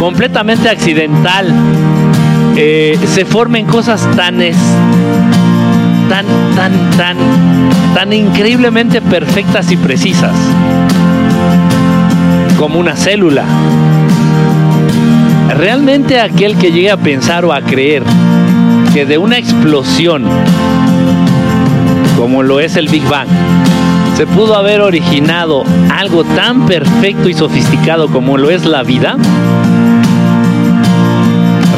completamente accidental, eh, se formen cosas tan, es, tan, tan, tan, tan increíblemente perfectas y precisas como una célula. Realmente aquel que llegue a pensar o a creer que de una explosión como lo es el Big Bang, se pudo haber originado algo tan perfecto y sofisticado como lo es la vida,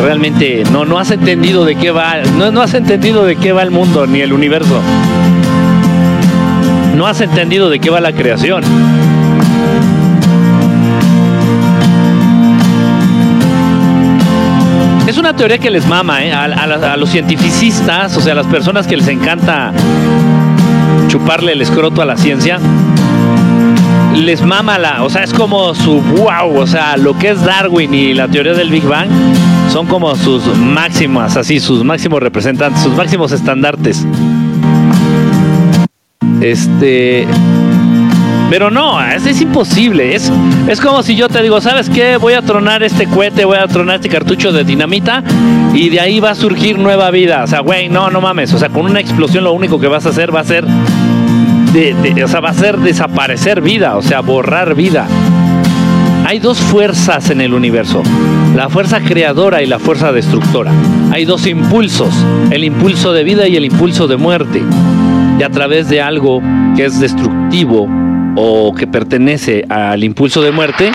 realmente no, no has entendido de qué va, no, no has entendido de qué va el mundo ni el universo. No has entendido de qué va la creación. Es una teoría que les mama ¿eh? a, a, los cientificistas, o sea, a las personas que les encanta chuparle el escroto a la ciencia. Les mama la, o sea, es como su wow, o sea, lo que es Darwin y la teoría del Big Bang son como sus máximas, así, sus máximos representantes, sus máximos estandartes. Este. Pero no, es, es imposible. Es, es como si yo te digo, ¿sabes qué? Voy a tronar este cohete, voy a tronar este cartucho de dinamita y de ahí va a surgir nueva vida. O sea, güey, no, no mames. O sea, con una explosión lo único que vas a hacer va a ser. o sea, va a ser desaparecer vida, o sea, borrar vida. Hay dos fuerzas en el universo, la fuerza creadora y la fuerza destructora. Hay dos impulsos, el impulso de vida y el impulso de muerte. Y a través de algo que es destructivo o que pertenece al impulso de muerte,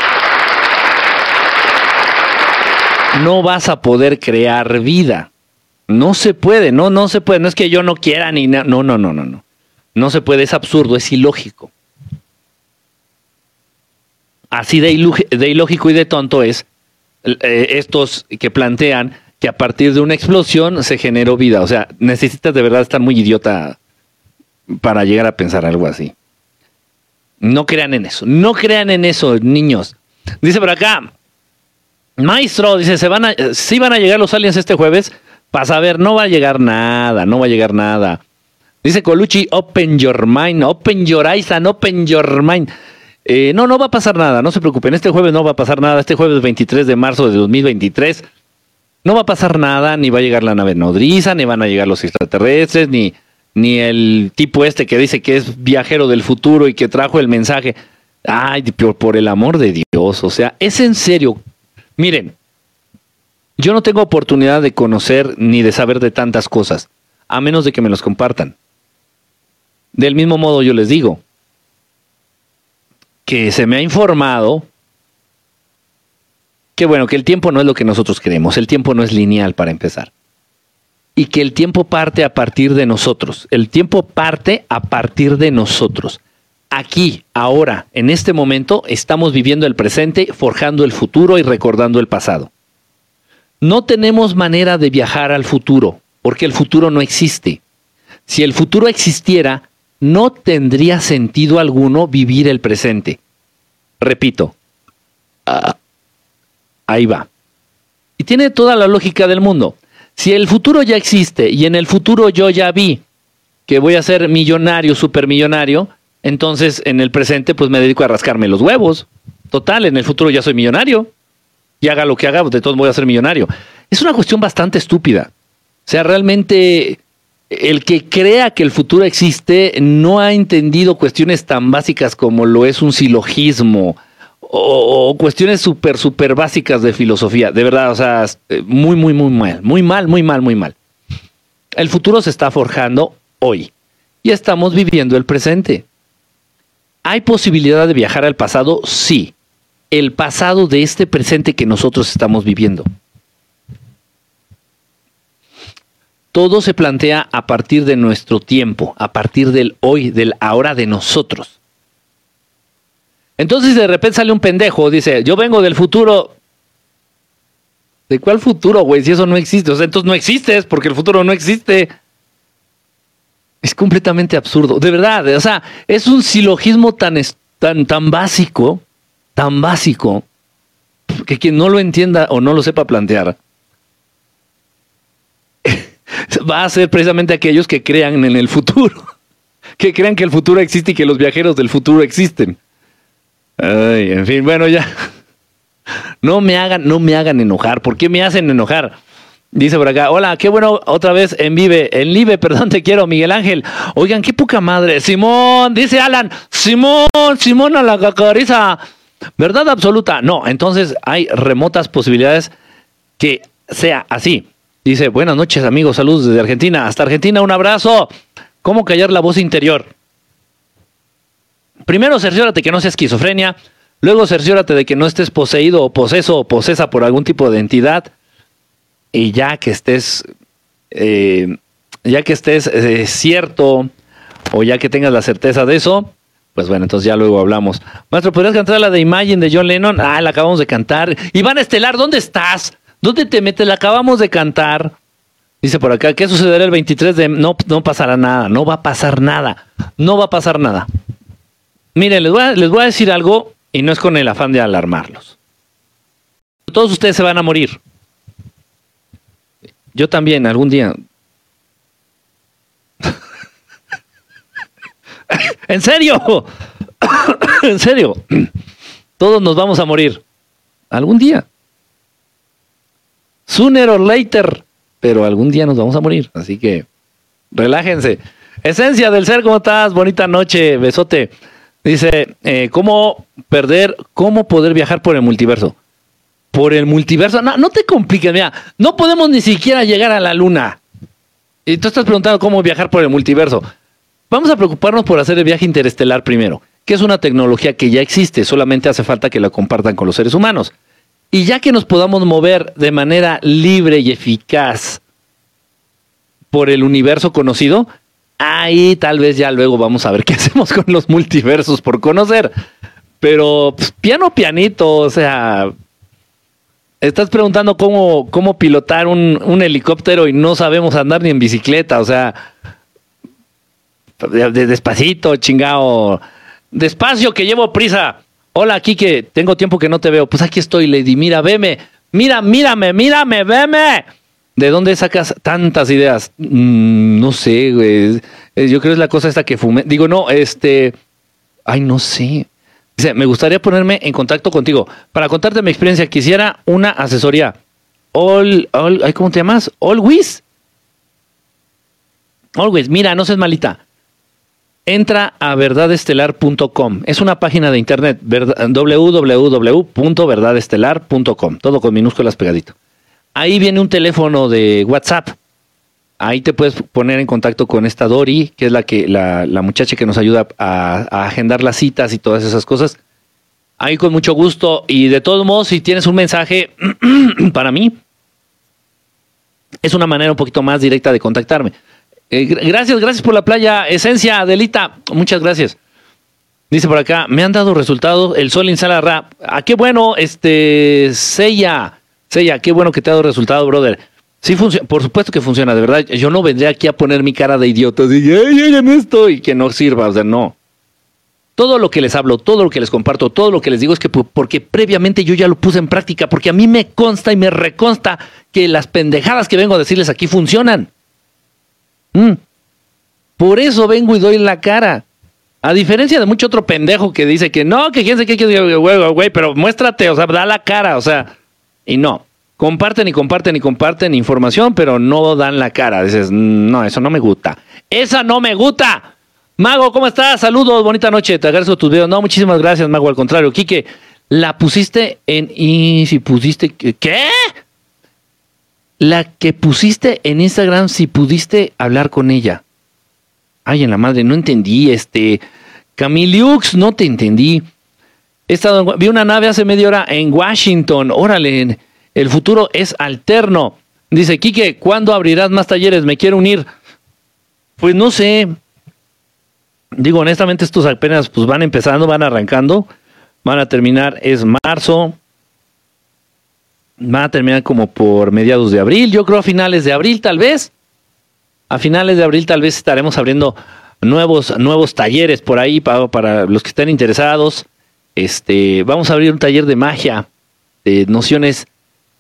no vas a poder crear vida. No se puede, no, no se puede. No es que yo no quiera ni no, no, no, no, no. No se puede, es absurdo, es ilógico así de, ilógico y de tonto es eh, estos que plantean que a partir de una explosión se generó vida. O sea, necesitas de verdad estar muy idiota para llegar a pensar algo así. No crean en eso, no crean en eso, niños. Dice por acá, maestro, dice, se van a, si van a llegar los aliens este jueves, para saber, no va a llegar nada, no va a llegar nada. Dice Colucci, open your mind, open your eyes and open your mind. Eh, no, no va a pasar nada, no se preocupen. Este jueves no va a pasar nada. Este jueves 23 de marzo de 2023 no va a pasar nada, ni va a llegar la nave nodriza, ni van a llegar los extraterrestres, ni, ni el tipo este que dice que es viajero del futuro y que trajo el mensaje. Ay, por, por el amor de Dios, o sea, es en serio. Miren, yo no tengo oportunidad de conocer ni de saber de tantas cosas, a menos de que me los compartan. Del mismo modo yo les digo, que se me ha informado que bueno, que el tiempo no es lo que nosotros queremos, el tiempo no es lineal para empezar. Y que el tiempo parte a partir de nosotros, el tiempo parte a partir de nosotros. Aquí, ahora, en este momento, estamos viviendo el presente, forjando el futuro y recordando el pasado. No tenemos manera de viajar al futuro, porque el futuro no existe. Si el futuro existiera, no tendría sentido alguno vivir el presente. Repito, ah, ahí va. Y tiene toda la lógica del mundo. Si el futuro ya existe y en el futuro yo ya vi que voy a ser millonario, supermillonario, entonces en el presente pues me dedico a rascarme los huevos. Total, en el futuro ya soy millonario. Y haga lo que haga, de todos voy a ser millonario. Es una cuestión bastante estúpida. O sea, realmente el que crea que el futuro existe no ha entendido cuestiones tan básicas como lo es un silogismo o, cuestiones súper, súper básicas de filosofía. De verdad, o sea, muy, muy, muy mal, muy mal, muy mal, muy mal. El futuro se está forjando hoy y estamos viviendo el presente. ¿Hay posibilidad de viajar al pasado? Sí. El pasado de este presente que nosotros estamos viviendo. Todo se plantea a partir de nuestro tiempo, a partir del hoy, del ahora de nosotros. Entonces de repente sale un pendejo, dice, yo vengo del futuro. ¿De cuál futuro, güey? Si eso no existe. O sea, entonces no existes porque el futuro no existe. Es completamente absurdo. De verdad, o sea, es un silogismo tan, tan, tan básico, tan básico, que quien no lo entienda o no lo sepa plantear, va a ser precisamente aquellos que crean en el futuro, que crean que el futuro existe y que los viajeros del futuro existen. Ay, en fin, bueno, ya. No me hagan, no me hagan enojar. ¿Por qué me hacen enojar? Dice por acá, hola, qué bueno otra vez en Vive, en Live, perdón, te quiero, Miguel Ángel. Oigan, qué poca madre. Simón, dice Alan, Simón, Simón a la cacariza. ¿Verdad absoluta? No, entonces hay remotas posibilidades que sea así. Dice, buenas noches amigos, saludos desde Argentina. Hasta Argentina, un abrazo. ¿Cómo callar la voz interior? Primero cerciórate que no sea esquizofrenia, luego cerciórate de que no estés poseído o poseso o posesa por algún tipo de entidad y ya que estés, eh, ya que estés eh, cierto o ya que tengas la certeza de eso, pues bueno, entonces ya luego hablamos. Maestro, ¿podrías cantar la de Imagine de John Lennon? Ah, la acabamos de cantar. Iván Estelar, ¿dónde estás? ¿Dónde te metes? La acabamos de cantar. Dice por acá, ¿qué sucederá el 23 de... No, no pasará nada, no va a pasar nada, no va a pasar nada. Miren, les voy, a, les voy a decir algo y no es con el afán de alarmarlos. Todos ustedes se van a morir. Yo también, algún día. ¿En serio? ¿En serio? Todos nos vamos a morir. Algún día. Sooner or later. Pero algún día nos vamos a morir. Así que relájense. Esencia del ser, ¿cómo estás? Bonita noche, besote. Dice, eh, ¿cómo perder, cómo poder viajar por el multiverso? por el multiverso. No, no te compliques, mira, no podemos ni siquiera llegar a la luna. Y tú estás preguntando cómo viajar por el multiverso. Vamos a preocuparnos por hacer el viaje interestelar primero, que es una tecnología que ya existe, solamente hace falta que la compartan con los seres humanos. Y ya que nos podamos mover de manera libre y eficaz por el universo conocido, ahí tal vez ya luego vamos a ver qué hacemos con los multiversos por conocer. Pero pues, piano pianito, o sea, estás preguntando cómo, cómo pilotar un, helicóptero y no sabemos andar ni en bicicleta, o sea, despacito, chingado, despacio que llevo prisa. Hola, Kike, tengo tiempo que no te veo. Pues aquí estoy, Lady, mira, veme, mira, mírame, mírame, veme. ¿De dónde sacas tantas ideas? Mm, no sé, güey. Yo creo que es la cosa esta que fumé. Digo, no, este. Ay, no sé. Dice, me gustaría ponerme en contacto contigo para contarte mi experiencia. Quisiera una asesoría. All, all, ¿cómo te llamas? Always. Always. Mira, no seas malita. Entra a verdadestelar.com. Es una página de internet, www.verdadestelar.com. Todo con minúsculas pegadito. Ahí viene un teléfono de WhatsApp ahí te puedes poner en contacto con esta Dori, que es la que la, muchacha que nos ayuda a, agendar las citas y todas esas cosas. Ahí con mucho gusto. Y de todos modos, si tienes un mensaje para mí, es una manera un poquito más directa de contactarme. Eh, gracias, gracias por la playa, Esencia, Adelita. Muchas gracias. Dice por acá, me han dado resultados, el sol insala rap. Ah, qué bueno, este, Sella, Sella, qué bueno que te ha dado resultado, brother. Sí funciona, por supuesto que funciona, de verdad. Yo no vendría aquí a poner mi cara de idiota y en esto y que no sirva, o sea, no. Todo lo que les hablo, todo lo que les comparto, todo lo que les digo es que porque previamente yo ya lo puse en práctica, porque a mí me consta y me reconsta que las pendejadas que vengo a decirles aquí funcionan. Mm. Por eso vengo y doy la cara. A diferencia de mucho otro pendejo que dice que no, que quién se qué, güey, güey, pero muéstrate, o sea, da la cara, o sea, y no comparten y comparten y comparten información, pero no dan la cara. Dices, no, eso no me gusta. Esa no me gusta. Mago, ¿cómo estás? Saludos, bonita noche. Te agradezco tus videos. No, muchísimas gracias, Mago. Al contrario, Quique, la pusiste en. Y si pusiste. ¿Qué? La que pusiste en Instagram, si pudiste hablar con ella. Ay, en la madre, no entendí. Este. Camiliux, no te entendí. He estado vi una nave hace media hora en Washington. Órale. El futuro es alterno. Dice, Quique, ¿cuándo abrirás más talleres? Me quiero unir. Pues no sé. Digo, honestamente, estos apenas pues, van empezando, van arrancando. Van a terminar, es marzo. Van a terminar como por mediados de abril. Yo creo a finales de abril, tal vez. A finales de abril, tal vez estaremos abriendo nuevos, nuevos talleres por ahí para, los que estén interesados. Este, vamos a abrir un taller de magia, de nociones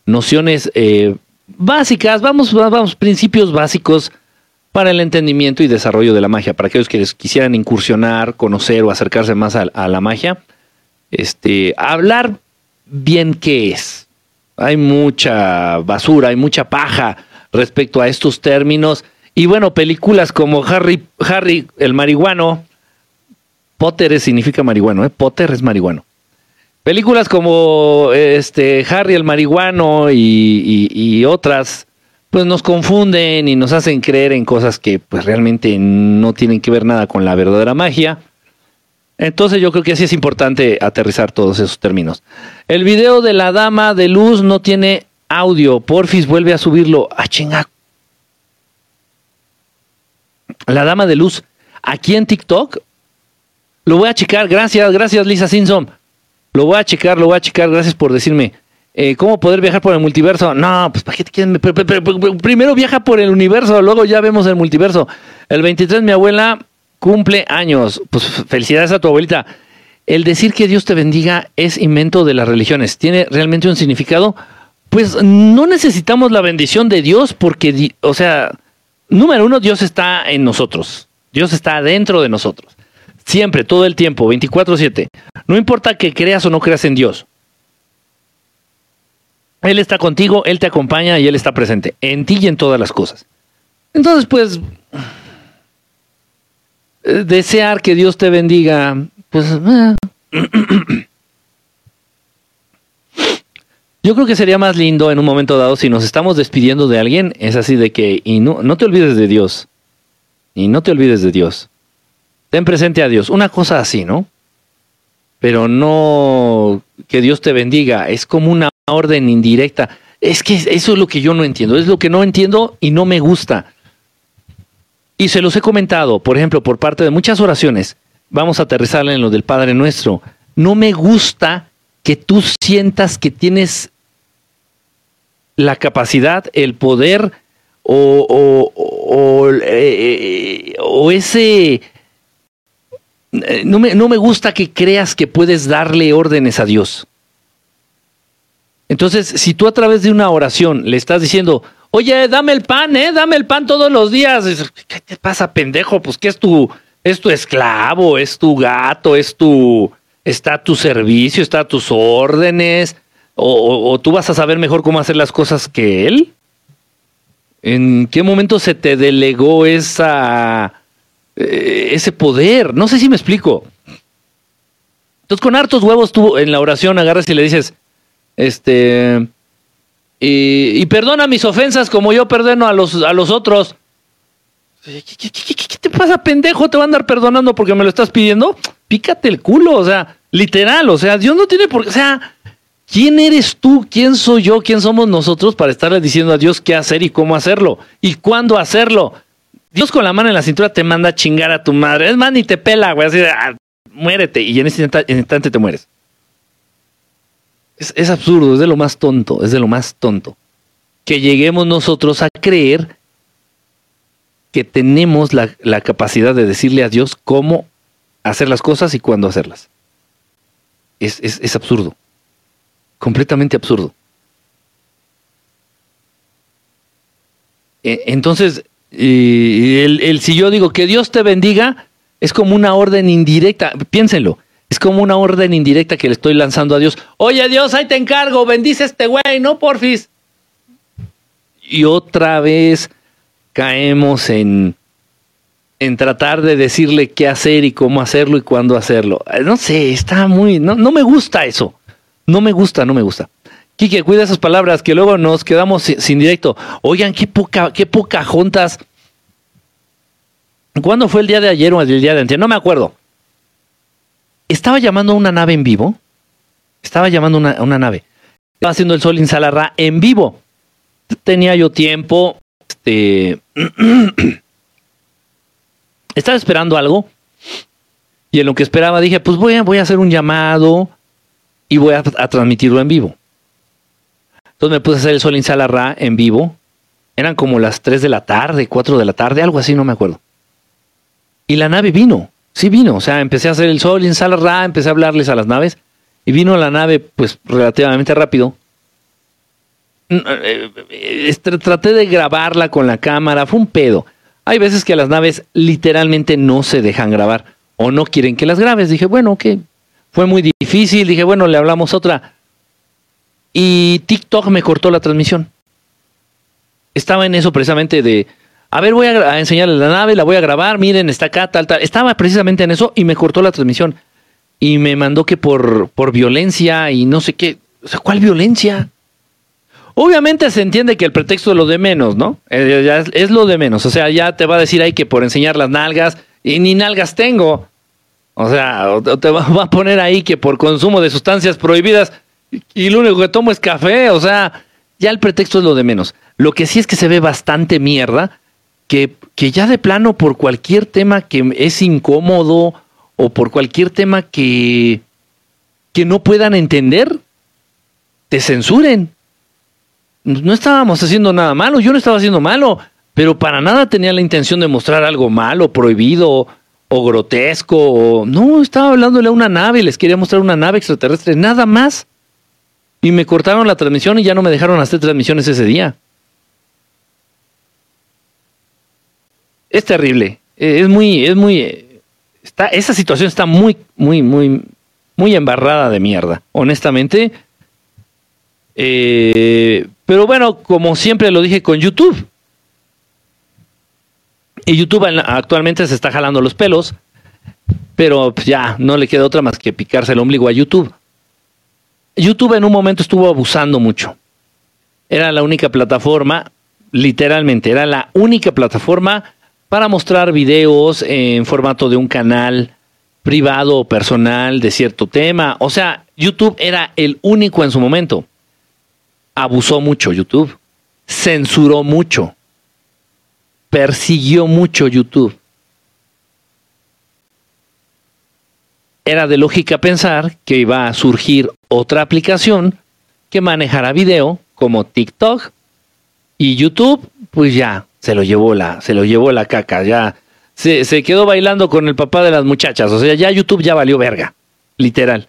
nociones eh, básicas, vamos, vamos, principios básicos para el entendimiento y desarrollo de la magia, para aquellos que quisieran incursionar, conocer o acercarse más a, la magia. Este, hablar bien qué es. Hay mucha basura, hay mucha paja respecto a estos términos. Y bueno, películas como Harry, Harry el marihuano, Potter significa marihuano, ¿eh? Potter es marihuano. Películas como este Harry el marihuano y, otras, pues nos confunden y nos hacen creer en cosas que pues realmente no tienen que ver nada con la verdadera magia. Entonces yo creo que así es importante aterrizar todos esos términos. El video de la dama de luz no tiene audio. Porfis vuelve a subirlo. a ah, chinga. La dama de luz. Aquí en TikTok lo voy a checar. Gracias, gracias Lisa Simpson. Lo voy a checar, lo voy a checar. Gracias por decirme. Eh, ¿Cómo poder viajar por el multiverso? No, pues ¿para qué te quieren? Primero viaja por el universo, luego ya vemos el multiverso. El 23 mi abuela cumple años. Pues felicidades a tu abuelita. El decir que Dios te bendiga es invento de las religiones. ¿Tiene realmente un significado? Pues no necesitamos la bendición de Dios porque, o sea, número uno, Dios está en nosotros. Dios está dentro de nosotros. Siempre, todo el tiempo, 24/7. No importa que creas o no creas en Dios. Él está contigo, Él te acompaña y Él está presente, en ti y en todas las cosas. Entonces, pues, desear que Dios te bendiga, pues... Eh. Yo creo que sería más lindo en un momento dado si nos estamos despidiendo de alguien, es así de que, y no, no te olvides de Dios, y no te olvides de Dios. Ten presente a Dios. Una cosa así, ¿no? Pero no que Dios te bendiga. Es como una orden indirecta. Es que eso es lo que yo no entiendo. Es lo que no entiendo y no me gusta. Y se los he comentado, por ejemplo, por parte de muchas oraciones. Vamos a aterrizar en lo del Padre Nuestro. No me gusta que tú sientas que tienes la capacidad, el poder o, o, o, eh, o ese eh, no me, no me gusta que creas que puedes darle órdenes a Dios. Entonces, si tú a través de una oración le estás diciendo, oye, dame el pan, ¿eh? Dame el pan todos los días. ¿Qué te pasa, pendejo? Pues que es tu, es tu esclavo, es tu gato, es tu, está a tu servicio, está a tus órdenes. O, tú vas a saber mejor cómo hacer las cosas que él. ¿En qué momento se te delegó esa eh, ese poder. No sé si me explico. Entonces, con hartos huevos tú en la oración agarras y le dices, este, y, perdona mis ofensas como yo perdono a los, a los otros. ¿Qué, te pasa, pendejo? ¿Te va a andar perdonando porque me lo estás pidiendo? Pícate el culo, o sea, literal, o sea, Dios no tiene por qué, o sea, ¿quién eres tú? ¿Quién soy yo? ¿Quién somos nosotros para estarle diciendo a Dios qué hacer y cómo hacerlo? ¿Y cuándo hacerlo? Dios con la mano en la cintura te manda a chingar a tu madre. Es más, ni te pela, güey. Así de, ah, muérete. Y en ese instante, te mueres. Es, absurdo, es de lo más tonto, es de lo más tonto. Que lleguemos nosotros a creer que tenemos la, capacidad de decirle a Dios cómo hacer las cosas y cuándo hacerlas. Es, es absurdo. Completamente absurdo. E, entonces, el, si yo digo que Dios te bendiga, es como una orden indirecta. Piénsenlo. Es como una orden indirecta que le estoy lanzando a Dios. Oye Dios, ahí te encargo, bendice este güey, no porfis. Y otra vez caemos en, en tratar de decirle qué hacer y cómo hacerlo y cuándo hacerlo. No sé, está muy... No, no me gusta eso. No me gusta, no me gusta. Quique, cuida esas palabras que luego nos quedamos sin, directo. Oigan, qué poca, qué poca juntas. ¿Cuándo fue el día de ayer o el día de antes? No me acuerdo. Estaba llamando a una nave en vivo. Estaba llamando a una, nave. Estaba haciendo el sol en Salarra en vivo. Tenía yo tiempo. Este, estaba esperando algo. Y en lo que esperaba dije, pues voy a, voy a hacer un llamado y voy a transmitirlo en vivo. Entonces me puse a hacer el sol en Salarra en vivo. Eran como las 3 de la tarde, 4 de la tarde, algo así, no me acuerdo. Y la nave vino, sí vino. O sea, empecé a hacer el sol en Salarra, empecé a hablarles a las naves. Y vino la nave, pues, relativamente rápido. Eh, traté de grabarla con la cámara, fue un pedo. Hay veces que las naves literalmente no se dejan grabar o no quieren que las grabes. Dije, bueno, ok. Fue muy difícil. Dije, bueno, le hablamos otra y TikTok me cortó la transmisión. Estaba en eso precisamente de, a ver, voy a, enseñarles la nave, la voy a grabar, miren, está acá, tal, tal. Estaba precisamente en eso y me cortó la transmisión. Y me mandó que por, por violencia y no sé qué. O sea, ¿cuál violencia? Obviamente se entiende que el pretexto es lo de menos, ¿no? Eh, es, lo de menos. O sea, ya te va a decir ahí que por enseñar las nalgas, y ni nalgas tengo. O sea, te va a poner ahí que por consumo de sustancias prohibidas y lo único que tomo es café. O sea, ya el pretexto es lo de menos. Lo que sí es que se ve bastante mierda, que, que ya de plano por cualquier tema que es incómodo o por cualquier tema que, que no puedan entender, te censuren. No estábamos haciendo nada malo, yo no estaba haciendo malo, pero para nada tenía la intención de mostrar algo malo, prohibido o grotesco. O... No, estaba hablándole a una nave, les quería mostrar una nave extraterrestre, nada más. Y me cortaron la transmisión y ya no me dejaron hacer transmisiones ese día. Es terrible. Eh, es muy, es muy. Eh, está, esa situación está muy, muy, muy, muy embarrada de mierda. Honestamente. Eh, pero bueno, como siempre lo dije con YouTube. Y YouTube actualmente se está jalando los pelos, pero ya no le queda otra más que picarse el ombligo a YouTube. YouTube en un momento estuvo abusando mucho. Era la única plataforma, literalmente, era la única plataforma para mostrar videos en formato de un canal privado o personal de cierto tema. O sea, YouTube era el único en su momento. Abusó mucho YouTube. Censuró mucho persiguió mucho YouTube. Era de lógica pensar que iba a surgir otra aplicación que manejara video como TikTok y YouTube, pues ya se lo llevó la, se lo llevó la caca, ya se, se quedó bailando con el papá de las muchachas, o sea, ya YouTube ya valió verga, literal.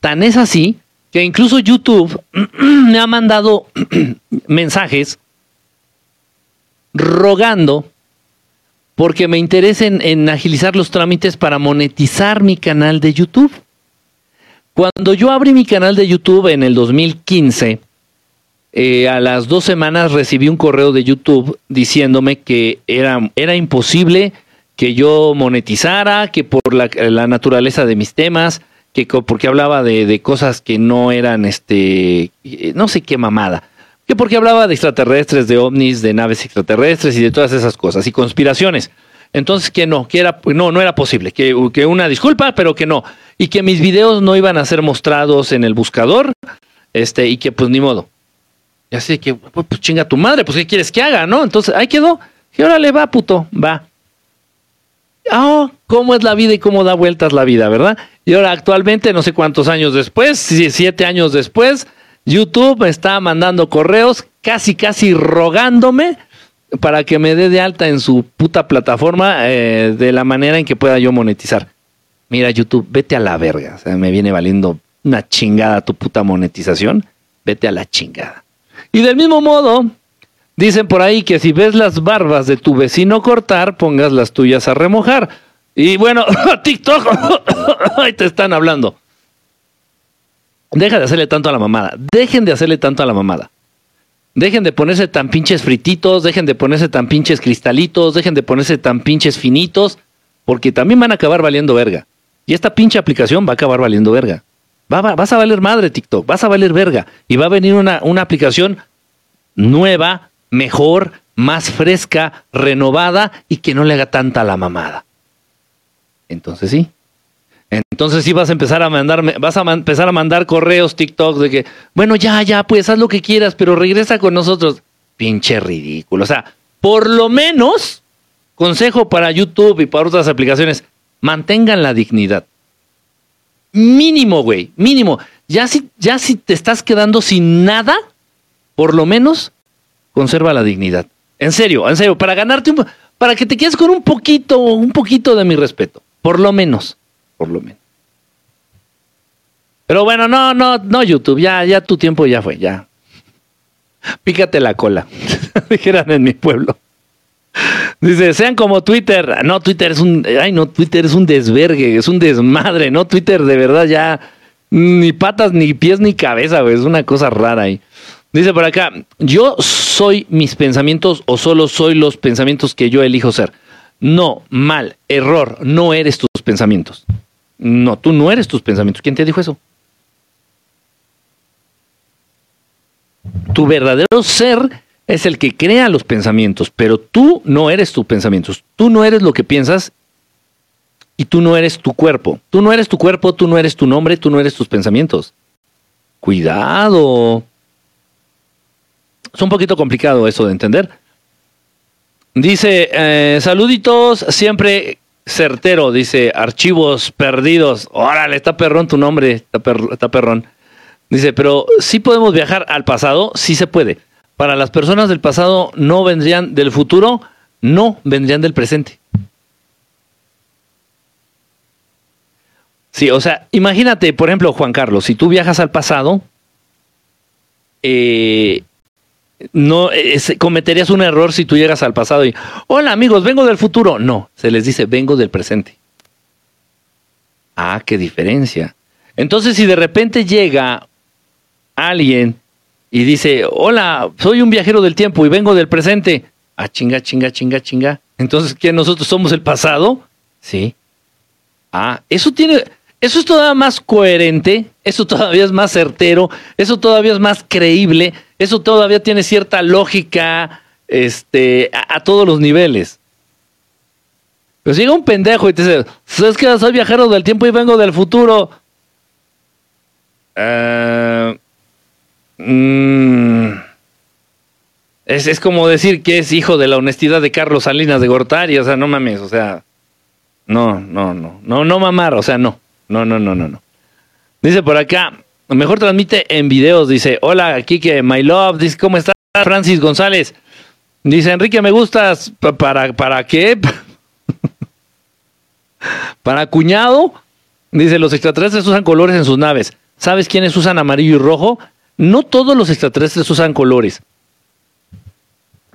Tan es así que incluso YouTube me ha mandado mensajes rogando porque me interesa en, agilizar los trámites para monetizar mi canal de YouTube. Cuando yo abrí mi canal de YouTube en el 2015, eh, a las dos semanas recibí un correo de YouTube diciéndome que era, era imposible que yo monetizara, que por la, naturaleza de mis temas, que porque hablaba de, de, cosas que no eran, este, no sé qué mamada que porque hablaba de extraterrestres, de ovnis, de naves extraterrestres y de todas esas cosas y conspiraciones. Entonces que no, que era, no, no era posible, que, que una disculpa, pero que no, y que mis videos no iban a ser mostrados en el buscador, este, y que pues ni modo. Y así que, pues, pues chinga tu madre, pues ¿qué quieres que haga, no? Entonces ahí quedó. Y órale, va, puto, va. Oh, cómo es la vida y cómo da vueltas la vida, ¿verdad? Y ahora actualmente, no sé cuántos años después, siete años después, YouTube me está mandando correos casi, casi rogándome para que me dé de alta en su puta plataforma eh, de la manera en que pueda yo monetizar. Mira, YouTube, vete a la verga. O sea, me viene valiendo una chingada tu puta monetización. Vete a la chingada. Y del mismo modo, dicen por ahí que si ves las barbas de tu vecino cortar, pongas las tuyas a remojar. Y bueno, TikTok, ahí te están hablando. Deja de hacerle tanto a la mamada. Dejen de hacerle tanto a la mamada. Dejen de ponerse tan pinches frititos, dejen de ponerse tan pinches cristalitos, dejen de ponerse tan pinches finitos, porque también van a acabar valiendo verga. Y esta pinche aplicación va a acabar valiendo verga. Vas a valer madre TikTok, vas a valer verga. Y va a venir una, una aplicación nueva, mejor, más fresca, renovada y que no le haga tanta la mamada. Entonces sí, entonces sí vas a empezar a mandar, vas a empezar a mandar correos, TikTok de que, bueno, ya, ya, pues haz lo que quieras, pero regresa con nosotros. Pinche ridículo. O sea, por lo menos, consejo para YouTube y para otras aplicaciones, mantengan la dignidad. Mínimo, güey, mínimo. Ya si, ya si te estás quedando sin nada, por lo menos, conserva la dignidad. En serio, en serio, para ganarte un, para que te quedes con un poquito, un poquito de mi respeto. Por lo menos por lo menos. Pero bueno, no, no, no, YouTube, ya, ya tu tiempo ya fue, ya. Pícate la cola, dijeran en mi pueblo. Dice, sean como Twitter. No, Twitter es un, ay no, Twitter es un desvergue, es un desmadre, ¿no? Twitter de verdad ya, ni patas, ni pies, ni cabeza, güey. Es una cosa rara ahí. Dice por acá, yo soy mis pensamientos o solo soy los pensamientos que yo elijo ser. No, mal, error, no eres tus pensamientos. No, tú no eres tus pensamientos. ¿Quién te dijo eso? Tu verdadero ser es el que crea los pensamientos, pero tú no eres tus pensamientos. Tú no eres lo que piensas y tú no eres tu cuerpo. Tú no eres tu cuerpo, tú no eres tu nombre, tú no eres tus pensamientos. Cuidado. Es un poquito complicado eso de entender. Dice, eh, saluditos, siempre certero, dice, archivos perdidos. Órale, está perrón tu nombre, está, perrón. Dice, pero sí podemos viajar al pasado, sí se puede. Para las personas del pasado no vendrían del futuro, no vendrían del presente. Sí, o sea, imagínate, por ejemplo, Juan Carlos, si tú viajas al pasado, eh, no cometerías un error si tú llegas al pasado y, hola amigos, vengo del futuro. No, se les dice, vengo del presente. Ah, qué diferencia. Entonces, si de repente llega alguien y dice, hola, soy un viajero del tiempo y vengo del presente. Ah, chinga, chinga, chinga, chinga. Entonces, ¿qué nosotros somos el pasado? Sí. Ah, eso tiene, eso es todavía más coherente, eso todavía es más certero, eso todavía es más creíble, eso todavía tiene cierta lógica este, a, todos los niveles. Pero llega un pendejo y te dice, es que soy viajero del tiempo y vengo del futuro. Uh, Mm. es, como decir que es hijo de la honestidad de Carlos Salinas de Gortari, o sea, no mames, o sea, no, no, no, no, no mamar, o sea, no, no, no, no, no, no. Dice por acá, mejor transmite en videos, dice, hola, Kike, my love, dice, ¿cómo estás, Francis González? Dice, Enrique, me gustas, ¿para, para qué? ¿Para cuñado? Dice, los extraterrestres usan colores en sus naves. ¿Sabes quiénes usan amarillo y rojo? No todos los extraterrestres usan colores,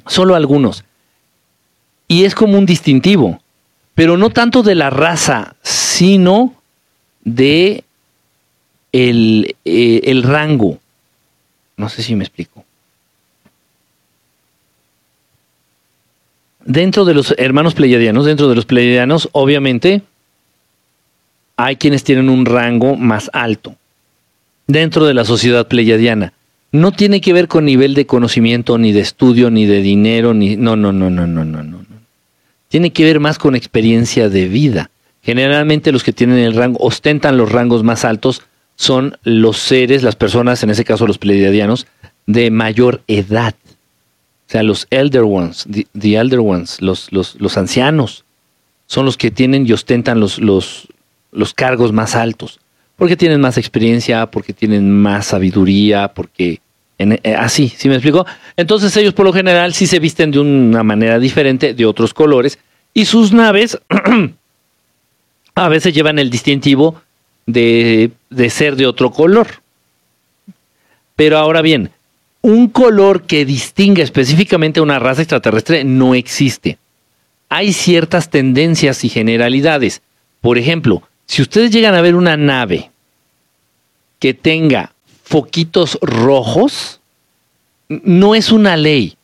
solo algunos. Y es como un distintivo, pero no tanto de la raza, sino de el, eh, el rango. No sé si me explico. Dentro de los hermanos pleiadianos, dentro de los pleiadianos, obviamente, hay quienes tienen un rango más alto dentro de la sociedad pleyadiana. No tiene que ver con nivel de conocimiento, ni de estudio, ni de dinero, ni. No, no, no, no, no, no, no. Tiene que ver más con experiencia de vida. Generalmente los que tienen el rango, ostentan los rangos más altos, son los seres, las personas, en ese caso los pleiadianos, de mayor edad. O sea, los elder ones, the, elder ones, los, los, los, ancianos, son los que tienen y ostentan los, los, los cargos más altos porque tienen más experiencia, porque tienen más sabiduría, porque eh, así, ¿sí me explico? Entonces ellos por lo general sí se visten de una manera diferente, de otros colores, y sus naves a veces llevan el distintivo de, de ser de otro color. Pero ahora bien, un color que distinga específicamente a una raza extraterrestre no existe. Hay ciertas tendencias y generalidades. Por ejemplo, si ustedes llegan a ver una nave que tenga foquitos rojos, no es una ley,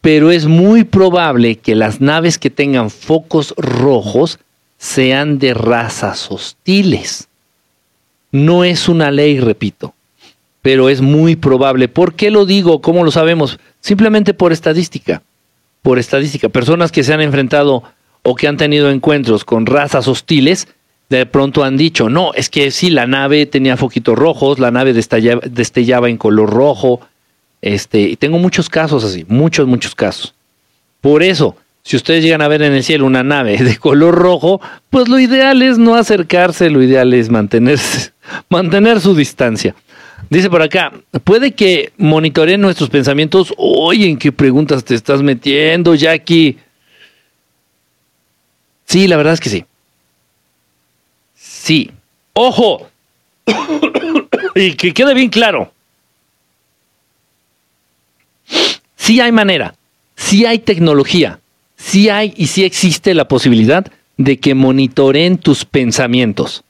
pero es muy probable que las naves que tengan focos rojos sean de razas hostiles. No es una ley, repito, pero es muy probable. ¿Por qué lo digo? ¿Cómo lo sabemos? Simplemente por estadística. Por estadística. Personas que se han enfrentado o que han tenido encuentros con razas hostiles, de pronto han dicho, no, es que sí, la nave tenía foquitos rojos, la nave destellaba, en color rojo, este, y tengo muchos casos así, muchos, muchos casos. Por eso, si ustedes llegan a ver en el cielo una nave de color rojo, pues lo ideal es no acercarse, lo ideal es mantenerse, mantener su distancia. Dice por acá, puede que monitoreen nuestros pensamientos. Oye, ¿en qué preguntas te estás metiendo, Jackie? Sí, la verdad es que sí. Sí. Ojo. y que quede bien claro. Sí hay manera, sí hay tecnología, sí hay y sí existe la posibilidad de que monitoreen tus pensamientos.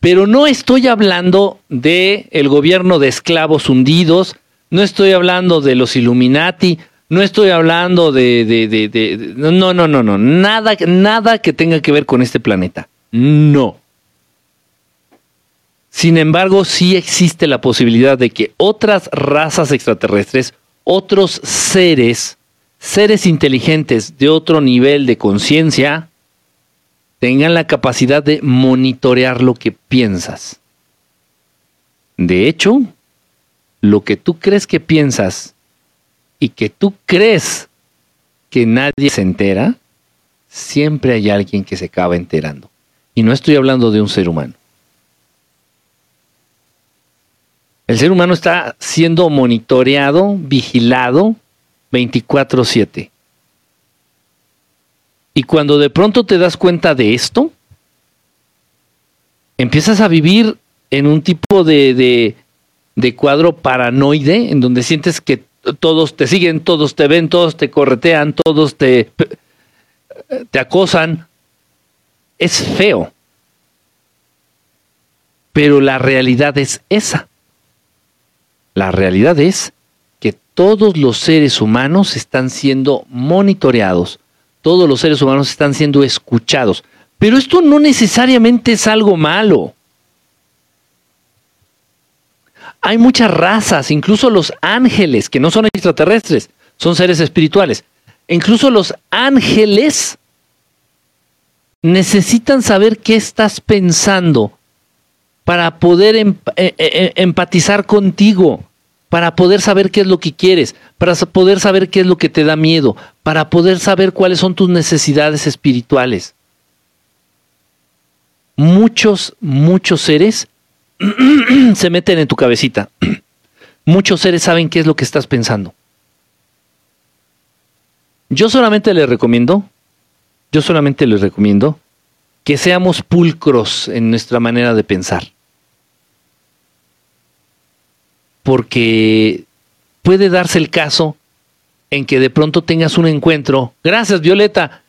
Pero no estoy hablando de el gobierno de esclavos hundidos, no estoy hablando de los Illuminati, no estoy hablando de, de, de, de, no, no, no, no, nada, nada que tenga que ver con este planeta. No. Sin embargo, sí existe la posibilidad de que otras razas extraterrestres, otros seres, seres inteligentes de otro nivel de conciencia, tengan la capacidad de monitorear lo que piensas. De hecho, lo que tú crees que piensas y que tú crees que nadie se entera, siempre hay alguien que se acaba enterando. Y no estoy hablando de un ser humano. El ser humano está siendo monitoreado, vigilado 24/7. Y cuando de pronto te das cuenta de esto, empiezas a vivir en un tipo de, de, cuadro paranoide, en donde sientes que todos te siguen, todos te ven, todos te corretean, todos te, te acosan. Es feo. Pero la realidad es esa. La realidad es que todos los seres humanos están siendo monitoreados todos los seres humanos están siendo escuchados. Pero esto no necesariamente es algo malo. Hay muchas razas, incluso los ángeles, que no son extraterrestres, son seres espirituales. Incluso los ángeles necesitan saber qué estás pensando para poder em, eh, eh, eh, empatizar contigo para poder saber qué es lo que quieres, para poder saber qué es lo que te da miedo, para poder saber cuáles son tus necesidades espirituales. Muchos, muchos seres se meten en tu cabecita. muchos seres saben qué es lo que estás pensando. Yo solamente les recomiendo, yo solamente les recomiendo que seamos pulcros en nuestra manera de pensar. porque puede darse el caso en que de pronto tengas un encuentro, gracias Violeta,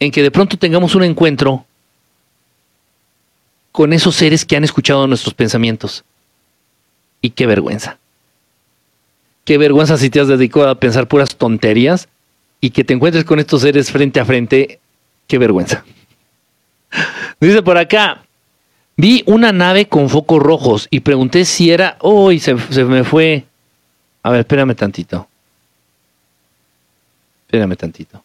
en que de pronto tengamos un encuentro con esos seres que han escuchado nuestros pensamientos. Y qué vergüenza. Qué vergüenza si te has dedicado a pensar puras tonterías y que te encuentres con estos seres frente a frente. Qué vergüenza. Dice por acá, Vi una nave con focos rojos y pregunté si era. ¡Uy! se, se me fue. A ver, espérame tantito. Espérame tantito.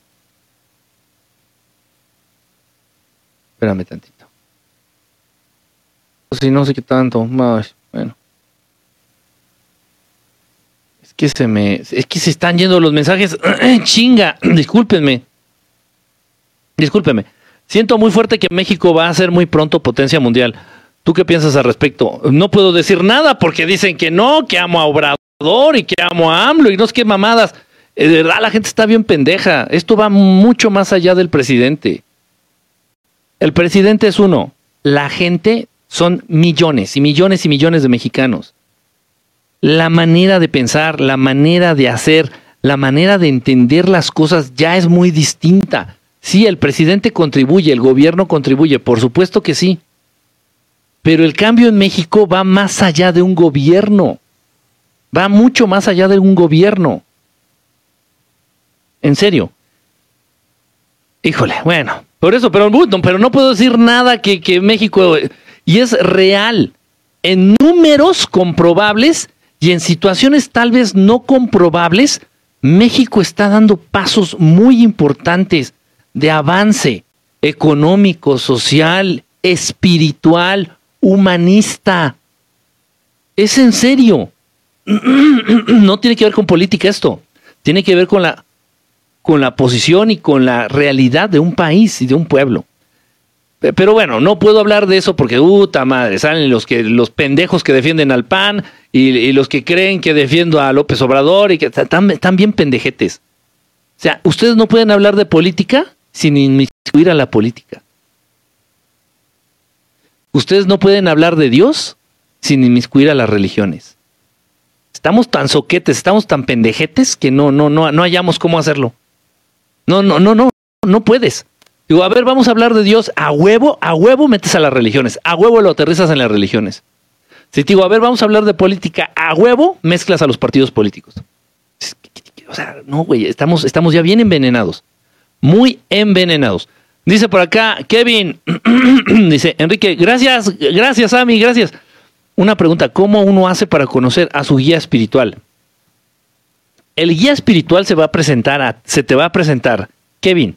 Espérame tantito. Si no sé qué tanto. Más, bueno. Es que se me. Es que se están yendo los mensajes. ¡Chinga! Discúlpenme. Discúlpenme. Siento muy fuerte que México va a ser muy pronto potencia mundial. ¿Tú qué piensas al respecto? No puedo decir nada porque dicen que no, que amo a Obrador y que amo a AMLO y no es que mamadas. Eh, de verdad, la gente está bien pendeja. Esto va mucho más allá del presidente. El presidente es uno. La gente son millones y millones y millones de mexicanos. La manera de pensar, la manera de hacer, la manera de entender las cosas ya es muy distinta. Sí, el presidente contribuye, el gobierno contribuye, por supuesto que sí. Pero el cambio en México va más allá de un gobierno. Va mucho más allá de un gobierno. En serio. Híjole, bueno, por eso, pero, pero no puedo decir nada que, que México... Y es real. En números comprobables y en situaciones tal vez no comprobables, México está dando pasos muy importantes de avance económico, social, espiritual, humanista. Es en serio. No tiene que ver con política esto. Tiene que ver con la, con la posición y con la realidad de un país y de un pueblo. Pero bueno, no puedo hablar de eso porque, puta madre, salen los que los pendejos que defienden al PAN y, los que creen que defiendo a López Obrador y que están, están bien pendejetes. O sea, ¿ustedes no pueden hablar de política? Sin inmiscuir a la política. Ustedes no pueden hablar de Dios sin inmiscuir a las religiones. Estamos tan soquetes, estamos tan pendejetes que no, no, no, no hallamos cómo hacerlo. No, no, no, no, no puedes. Digo, a ver, vamos a hablar de Dios. A huevo, a huevo metes a las religiones. A huevo lo aterrizas en las religiones. Si te digo, a ver, vamos a hablar de política. A huevo mezclas a los partidos políticos. O sea, no, güey, estamos, estamos ya bien envenenados. Muy envenenados. Dice por acá, Kevin, dice, Enrique, gracias, gracias, Ami, gracias. Una pregunta, ¿cómo uno hace para conocer a su guía espiritual? El guía espiritual se va a presentar, a, se te va a presentar, Kevin,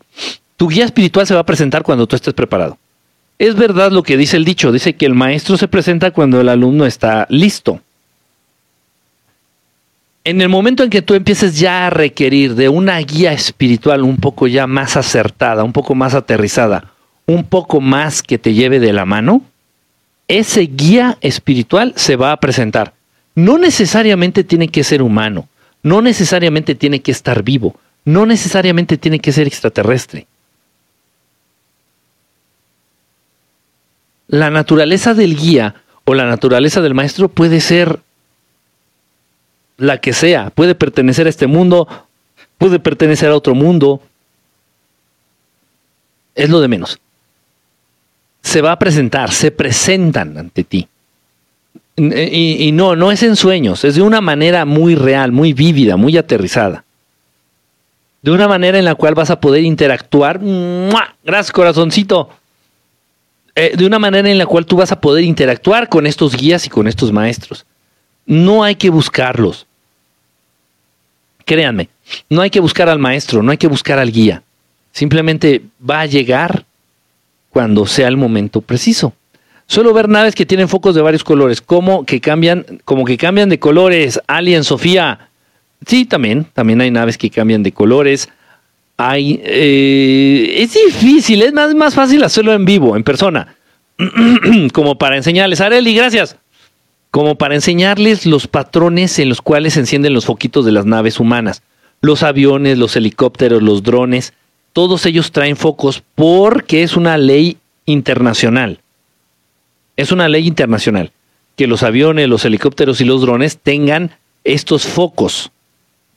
tu guía espiritual se va a presentar cuando tú estés preparado. Es verdad lo que dice el dicho, dice que el maestro se presenta cuando el alumno está listo. En el momento en que tú empieces ya a requerir de una guía espiritual un poco ya más acertada, un poco más aterrizada, un poco más que te lleve de la mano, ese guía espiritual se va a presentar. No necesariamente tiene que ser humano, no necesariamente tiene que estar vivo, no necesariamente tiene que ser extraterrestre. la naturaleza del guía o la naturaleza del maestro puede ser la que sea, puede pertenecer a este mundo, puede pertenecer a otro mundo, es lo de menos. Se va a presentar, se presentan ante ti. Y, no, no es en sueños, es de una manera muy real, muy vívida, muy aterrizada. De una manera en la cual vas a poder interactuar. Gracias, corazoncito eh, de una manera en la cual tú vas a poder interactuar con estos guías y con estos maestros. No hay que buscarlos. Créanme, no hay que buscar al maestro, no hay que buscar al guía. Simplemente va a llegar cuando sea el momento preciso. Suelo ver naves que tienen focos de varios colores, como que cambian, como que cambian de colores. Alien, Sofía. Sí, también, también hay naves que cambian de colores. Hay, eh, es difícil, es más, más fácil hacerlo en vivo, en persona. como para enseñarles, Areli, gracias. Como para enseñarles los patrones en los cuales se encienden los foquitos de las naves humanas. Los aviones, los helicópteros, los drones, todos ellos traen focos porque es una ley internacional. Es una ley internacional que los aviones, los helicópteros y los drones tengan estos focos.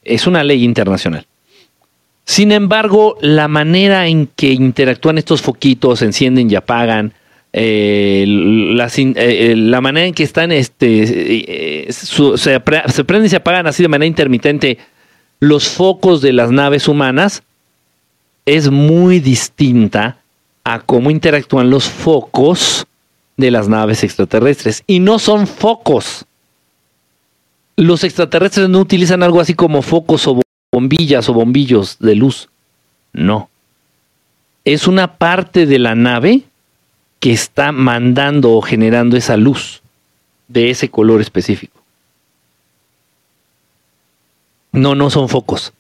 Es una ley internacional. Sin embargo, la manera en que interactúan estos foquitos, encienden y apagan, eh, eh, eh, la manera en que están, este, se, se prenden y se apagan así de manera intermitente los focos de las naves humanas, es muy distinta a cómo interactúan los focos de las naves extraterrestres. Y no son focos. Los extraterrestres no utilizan algo así como focos o bombillas o bombillos de luz. No. Es una parte de la nave que está mandando o generando esa luz de ese color específico. No, no son focos.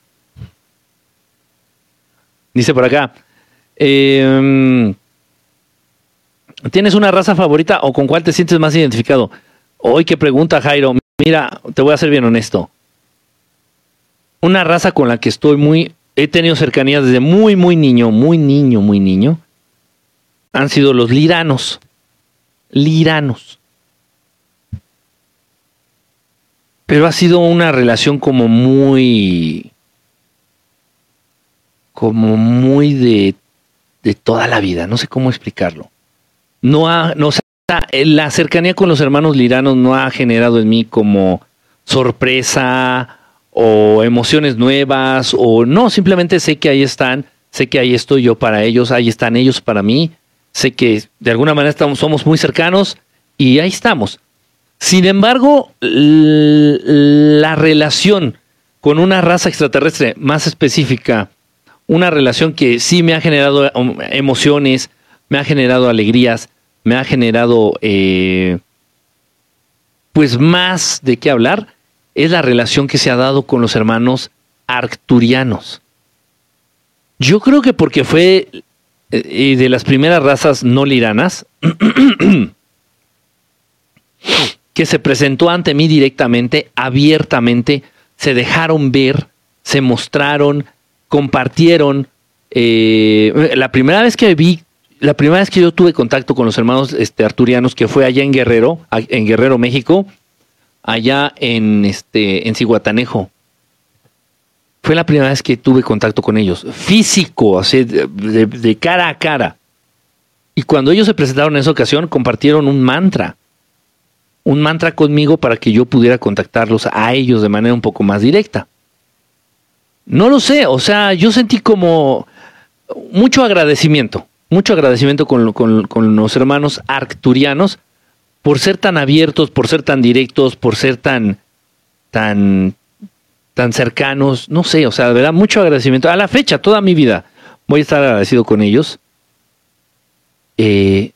Dice por acá, em, ¿tienes una raza favorita o con cuál te sientes más identificado? Hoy qué pregunta, Jairo. Mira, te voy a ser bien honesto una raza con la que estoy muy, he tenido cercanía desde muy, muy niño, muy niño, muy niño, han sido los liranos. Liranos. Pero ha sido una relación como muy, como muy de, de toda la vida, no sé cómo explicarlo. No ha, no, la cercanía con los hermanos liranos no ha generado en mí como sorpresa o emociones nuevas o no, simplemente sé que ahí están, sé que ahí estoy yo para ellos, ahí están ellos para mí, sé que de alguna manera estamos, somos muy cercanos y ahí estamos. Sin embargo, la relación con una raza extraterrestre más específica, una relación que sí me ha generado um, emociones, me ha generado alegrías, me ha generado eh, pues más de qué hablar, es la relación que se ha dado con los hermanos arcturianos. Yo creo que porque fue eh, de las primeras razas no liranas que se presentó ante mí directamente, abiertamente, se dejaron ver, se mostraron, compartieron. Eh, la primera vez que vi, la primera vez que yo tuve contacto con los hermanos este, arturianos, que fue allá en Guerrero, en Guerrero, México, allá en este en Ciguatanejo. Fue la primera vez que tuve contacto con ellos, físico, así, de, cara a cara. Y cuando ellos se presentaron en esa ocasión, compartieron un mantra, un mantra conmigo para que yo pudiera contactarlos a ellos de manera un poco más directa. No lo sé, o sea, yo sentí como mucho agradecimiento, mucho agradecimiento con, con los hermanos arcturianos por ser tan abiertos, por ser tan directos, por ser tan, tan, tan cercanos, no sé, o sea, de verdad, mucho agradecimiento. A la fecha, toda mi vida, voy a estar agradecido con ellos. Eh,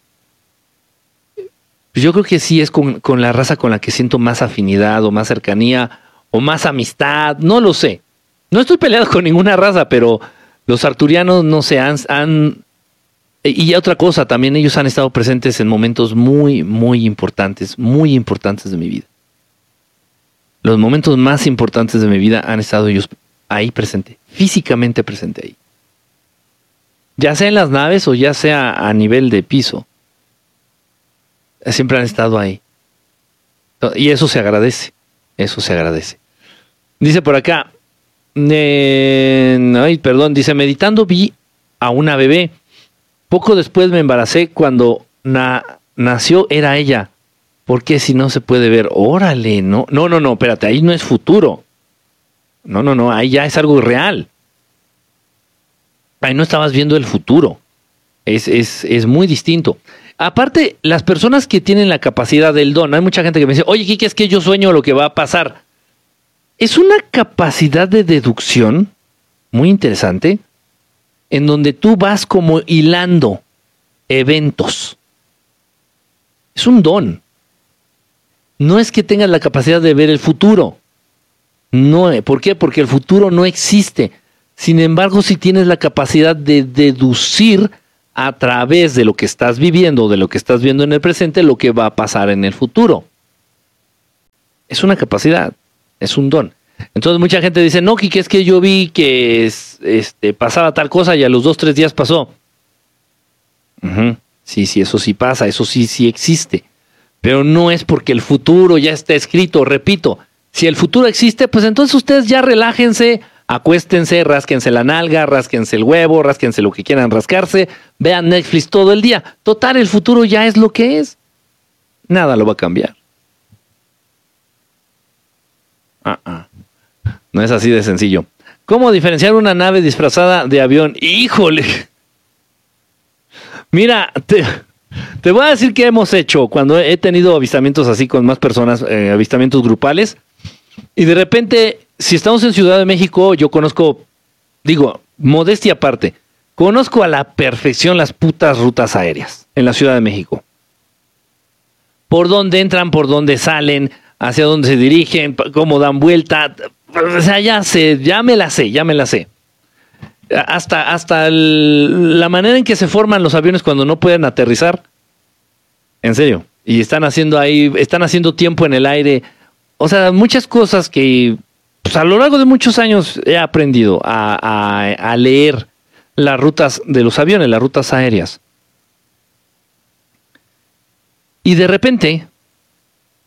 yo creo que sí es con, la raza con la que siento más afinidad o más cercanía o más amistad, no lo sé. No estoy peleado con ninguna raza, pero los arturianos, no sé, han, han y otra cosa, también ellos han estado presentes en momentos muy, muy importantes, muy importantes de mi vida los momentos más importantes de mi vida han estado ellos ahí presente, físicamente presente ahí. Ya sea en las naves o ya sea a nivel de piso. Siempre han estado ahí. Y eso se agradece. Eso se agradece. Dice por acá. ay, perdón. Dice, meditando vi a una bebé. Poco después me embaracé. Cuando nació era ella. ¿Por qué si no se puede ver? Órale, no, no, no, no, espérate, ahí no es futuro. No, no, no, ahí ya es algo real. Ahí no estabas viendo el futuro. Es, es, es muy distinto. Aparte, las personas que tienen la capacidad del don, hay mucha gente que me dice, oye, Kiki, es que yo sueño lo que va a pasar. Es una capacidad de deducción muy interesante en donde tú vas como hilando eventos. Es un don no es que tengas la capacidad de ver el futuro. No, ¿por qué? Porque el futuro no existe. Sin embargo, si tienes la capacidad de deducir a través de lo que estás viviendo, de lo que estás viendo en el presente, lo que va a pasar en el futuro. Es una capacidad, es un don. Entonces mucha gente dice, no, Kike, es que yo vi que este, pasaba tal cosa y a los dos, tres días pasó. Sí, sí, eso sí pasa, eso sí, sí existe pero no es porque el futuro ya está escrito, repito, si el futuro existe, pues entonces ustedes ya relájense, acuéstense, rásquense la nalga, rásquense el huevo, rásquense lo que quieran rascarse, vean Netflix todo el día. Total, el futuro ya es lo que es. Nada lo va a cambiar. Ah, ah. No es así de sencillo. ¿Cómo diferenciar una nave disfrazada de avión? Híjole. Mira, te, te voy a decir qué hemos hecho cuando he tenido avistamientos así con más personas, eh, avistamientos grupales. Y de repente, si estamos en Ciudad de México, yo conozco, digo, modestia aparte, conozco a la perfección las putas rutas aéreas en la Ciudad de México. Por dónde entran, por dónde salen, hacia dónde se dirigen, cómo dan vuelta. O sea, ya sé, ya me la sé, ya me la sé hasta, hasta la manera en que se forman los aviones cuando no pueden aterrizar. En serio. Y están haciendo ahí, están haciendo tiempo en el aire. O sea, muchas cosas que pues, a lo largo de muchos años he aprendido a, leer las rutas de los aviones, las rutas aéreas. Y de repente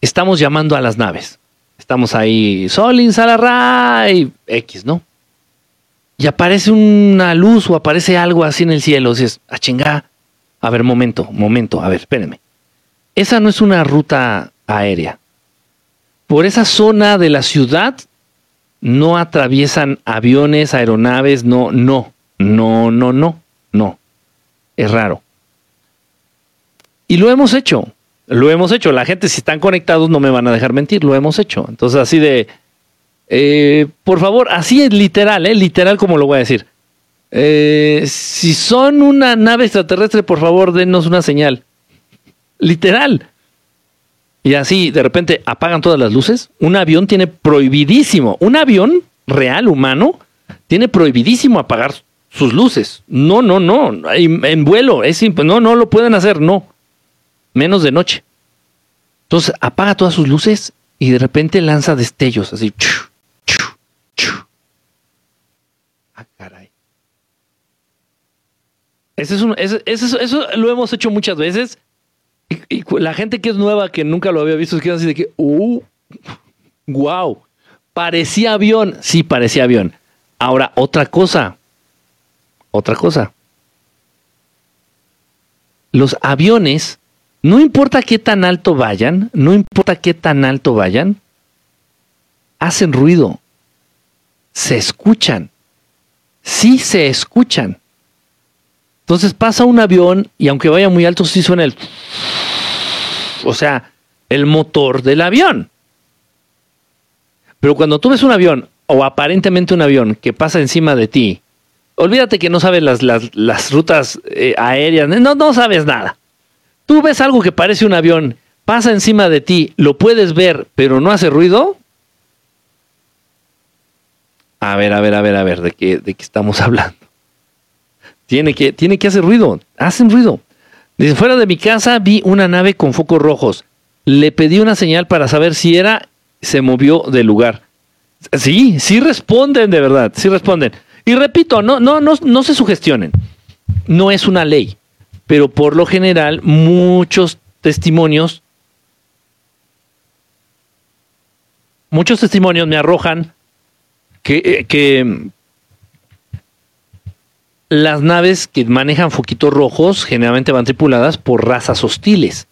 estamos llamando a las naves. Estamos ahí, Solin, Salaray, X, ¿no? Y aparece una luz o aparece algo así en el cielo, dices, a ah, chingar, a ver, momento, momento, a ver, espérenme. Esa no es una ruta aérea. Por esa zona de la ciudad no atraviesan aviones, aeronaves, no, no, no, no, no, no. Es raro. Y lo hemos hecho, lo hemos hecho. La gente, si están conectados, no me van a dejar mentir, lo hemos hecho. Entonces, así de, eh, por favor, así es literal, ¿eh? literal como lo voy a decir. Eh, si son una nave extraterrestre, por favor, denos una señal. Literal. Y así, de repente, apagan todas las luces. Un avión tiene prohibidísimo, un avión real, humano, tiene prohibidísimo apagar sus luces. No, no, no. En vuelo, es no, no lo pueden hacer, no. Menos de noche. Entonces, apaga todas sus luces y de repente lanza destellos, así. Eso, es eso, lo hemos hecho muchas veces. Y, la gente que es nueva, que nunca lo había visto, es que así de que, uh, wow, parecía avión. Sí, parecía avión. Ahora, otra cosa, otra cosa. Los aviones, no importa qué tan alto vayan, no importa qué tan alto vayan, hacen ruido, se escuchan, sí se escuchan. Entonces pasa un avión y aunque vaya muy alto, sí suena el... O sea, el motor del avión. Pero cuando tú ves un avión, o aparentemente un avión, que pasa encima de ti, olvídate que no sabes las, las, rutas eh, aéreas, no, no sabes nada. Tú ves algo que parece un avión, pasa encima de ti, lo puedes ver, pero no hace ruido. A ver, a ver, a ver, a ver, ¿de qué, de qué estamos hablando? Tiene que, tiene que hacer ruido, hacen ruido. Desde fuera de mi casa vi una nave con focos rojos. Le pedí una señal para saber si era, se movió del lugar. Sí, sí responden de verdad, sí responden. Y repito, no, no, no, no se sugestionen. No es una ley, pero por lo general muchos testimonios, muchos testimonios me arrojan que, eh, que las naves que manejan foquitos rojos generalmente van tripuladas por razas hostiles.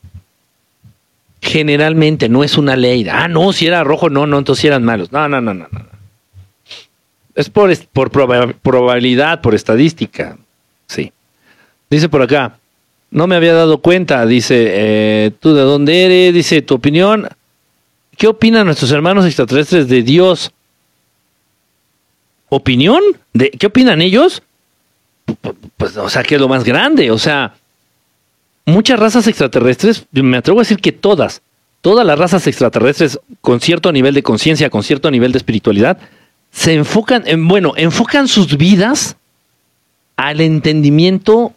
Generalmente no es una ley. Ah, no, si era rojo, no, no, entonces eran malos. No, no, no, no, no. Es por, por probabilidad, por estadística. Sí. Dice por acá, no me había dado cuenta, dice, eh, ¿tú de dónde eres? Dice, tu opinión. ¿Qué opinan nuestros hermanos extraterrestres de Dios? ¿Opinión? ¿De, ¿Qué opinan ellos? Pues, o sea, que es lo más grande. O sea, muchas razas extraterrestres, me atrevo a decir que todas, todas las razas extraterrestres con cierto nivel de conciencia, con cierto nivel de espiritualidad, se enfocan, en, bueno, enfocan sus vidas al entendimiento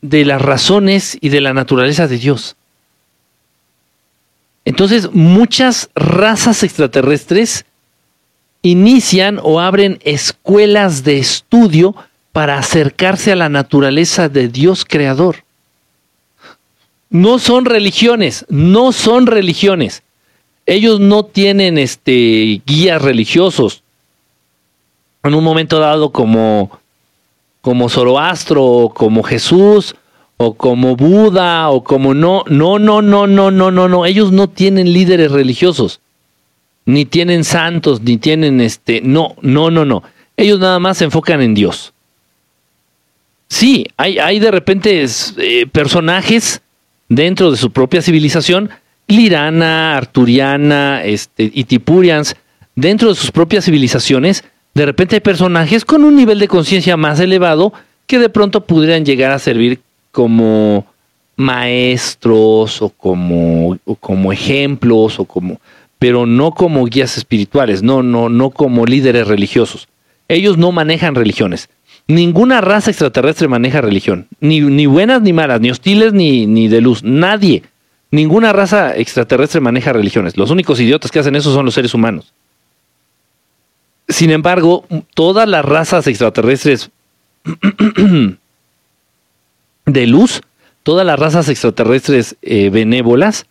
de las razones y de la naturaleza de Dios. Entonces, muchas razas extraterrestres inician o abren escuelas de estudio para acercarse a la naturaleza de Dios creador. No son religiones, no son religiones. Ellos no tienen este guías religiosos. En un momento dado como como Zoroastro o como Jesús o como Buda o como no, no, no, no, no, no, no, no, ellos no tienen líderes religiosos. Ni tienen santos, ni tienen este, no, no, no, no. Ellos nada más se enfocan en Dios. Sí, hay, hay de repente eh, personajes dentro de su propia civilización, lirana, arturiana, este, itipurians, dentro de sus propias civilizaciones, de repente hay personajes con un nivel de conciencia más elevado que de pronto pudieran llegar a servir como maestros o como, como ejemplos o como pero no como guías espirituales, no, no, no como líderes religiosos. Ellos no manejan religiones. Ninguna raza extraterrestre maneja religión, ni, ni buenas ni malas, ni hostiles ni, ni de luz, nadie. Ninguna raza extraterrestre maneja religiones. Los únicos idiotas que hacen eso son los seres humanos. Sin embargo, todas las razas extraterrestres de luz, todas las razas extraterrestres eh, benévolas,